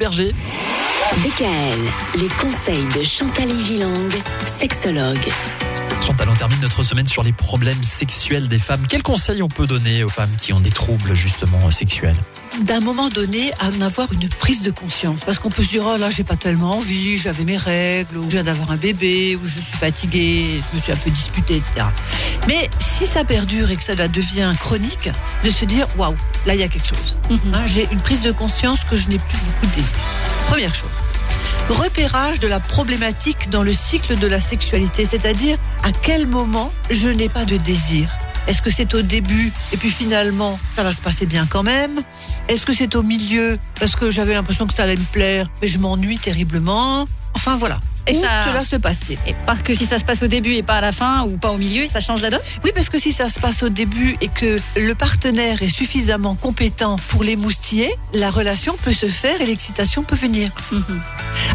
Berger. DKL, les conseils de Chantal Gilang, sexologue. Chantal, on termine notre semaine sur les problèmes sexuels des femmes. Quels conseils on peut donner aux femmes qui ont des troubles justement sexuels? D'un moment donné à en avoir une prise de conscience. Parce qu'on peut se dire, oh là, j'ai pas tellement envie, j'avais mes règles, ou je viens d'avoir un bébé, ou je suis fatiguée, je me suis un peu disputée, etc. Mais si ça perdure et que ça devient chronique, de se dire, waouh, là, il y a quelque chose. Mhm. Hein, j'ai une prise de conscience que je n'ai plus beaucoup de désir. Première chose. Repérage de la problématique dans le cycle de la sexualité, c'est-à-dire à quel moment je n'ai pas de désir. Est-ce que c'est au début et puis finalement ça va se passer bien quand même? Est-ce que c'est au milieu parce que j'avais l'impression que ça allait me plaire mais je m'ennuie terriblement? Enfin voilà. Et Où ça- cela se passe-t-il? Et parce que si ça se passe au début et pas à la fin ou pas au milieu, ça change la donne? Oui, parce que si ça se passe au début et que le partenaire est suffisamment compétent pour l'émoustiller, la relation peut se faire et l'excitation peut venir.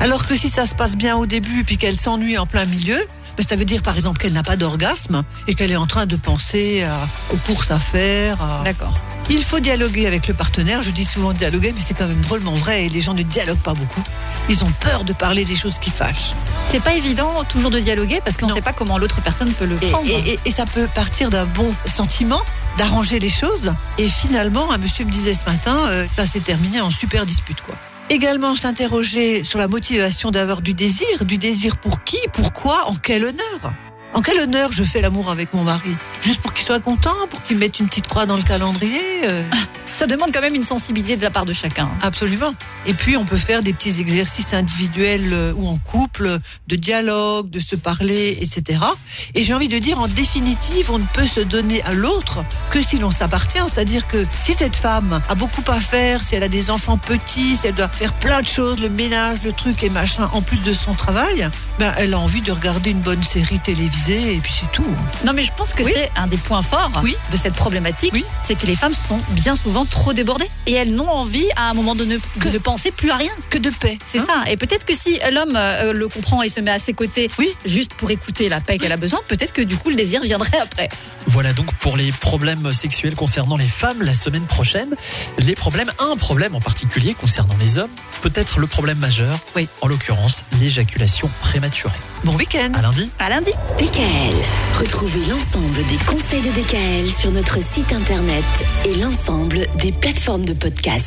Alors que si ça se passe bien au début puis qu'elle s'ennuie en plein milieu, ben, ça veut dire par exemple qu'elle n'a pas d'orgasme et qu'elle est en train de penser aux courses à faire. D'accord. Il faut dialoguer avec le partenaire. Je dis souvent dialoguer, mais c'est quand même drôlement vrai et les gens ne dialoguent pas beaucoup. Ils ont peur de parler des choses qui fâchent. C'est pas évident toujours de dialoguer parce qu'on Non. sait pas comment l'autre personne peut le Et, prendre. et- et- et ça peut partir d'un bon sentiment, d'arranger les choses. Et finalement, un monsieur me disait ce matin, euh, ça s'est terminé en super dispute, quoi. Également s'interroger sur la motivation d'avoir du désir. Du désir pour qui Pourquoi En quel honneur? En quel honneur je fais l'amour avec mon mari? Juste pour qu'il soit content Pour qu'il mette une petite croix dans le calendrier euh, Ça demande quand même une sensibilité de la part de chacun. Absolument. Et puis on peut faire des petits exercices individuels euh, ou en couple, de dialogue, de se parler, etc. Et j'ai envie de dire, en définitive, on ne peut se donner à l'autre que si l'on s'appartient. C'est-à-dire que si cette femme a beaucoup à faire, si elle a des enfants petits, si elle doit faire plein de choses, le ménage, le truc et machin, en plus de son travail, ben elle a envie de regarder une bonne série télévisée et puis c'est tout. Non mais je pense que Oui. c'est un des points forts Oui. de cette problématique, Oui. c'est que les femmes sont bien souvent trop débordées et elles n'ont envie à un moment de ne, Que- de penser plus à rien. Que de paix. C'est hein. ça. Et peut-être que si l'homme euh, le comprend et se met à ses côtés Oui. juste pour écouter la paix qu'elle a besoin, peut-être que du coup le désir viendrait après. Voilà donc pour les problèmes sexuels concernant les femmes la semaine prochaine. Les problèmes, un problème en particulier concernant les hommes, peut-être le problème majeur, Oui. en l'occurrence l'éjaculation prématurée. Bon week-end. À lundi. À lundi. DKL, retrouvez l'ensemble des conseils de DKL sur notre site internet et l'ensemble des plateformes de podcast.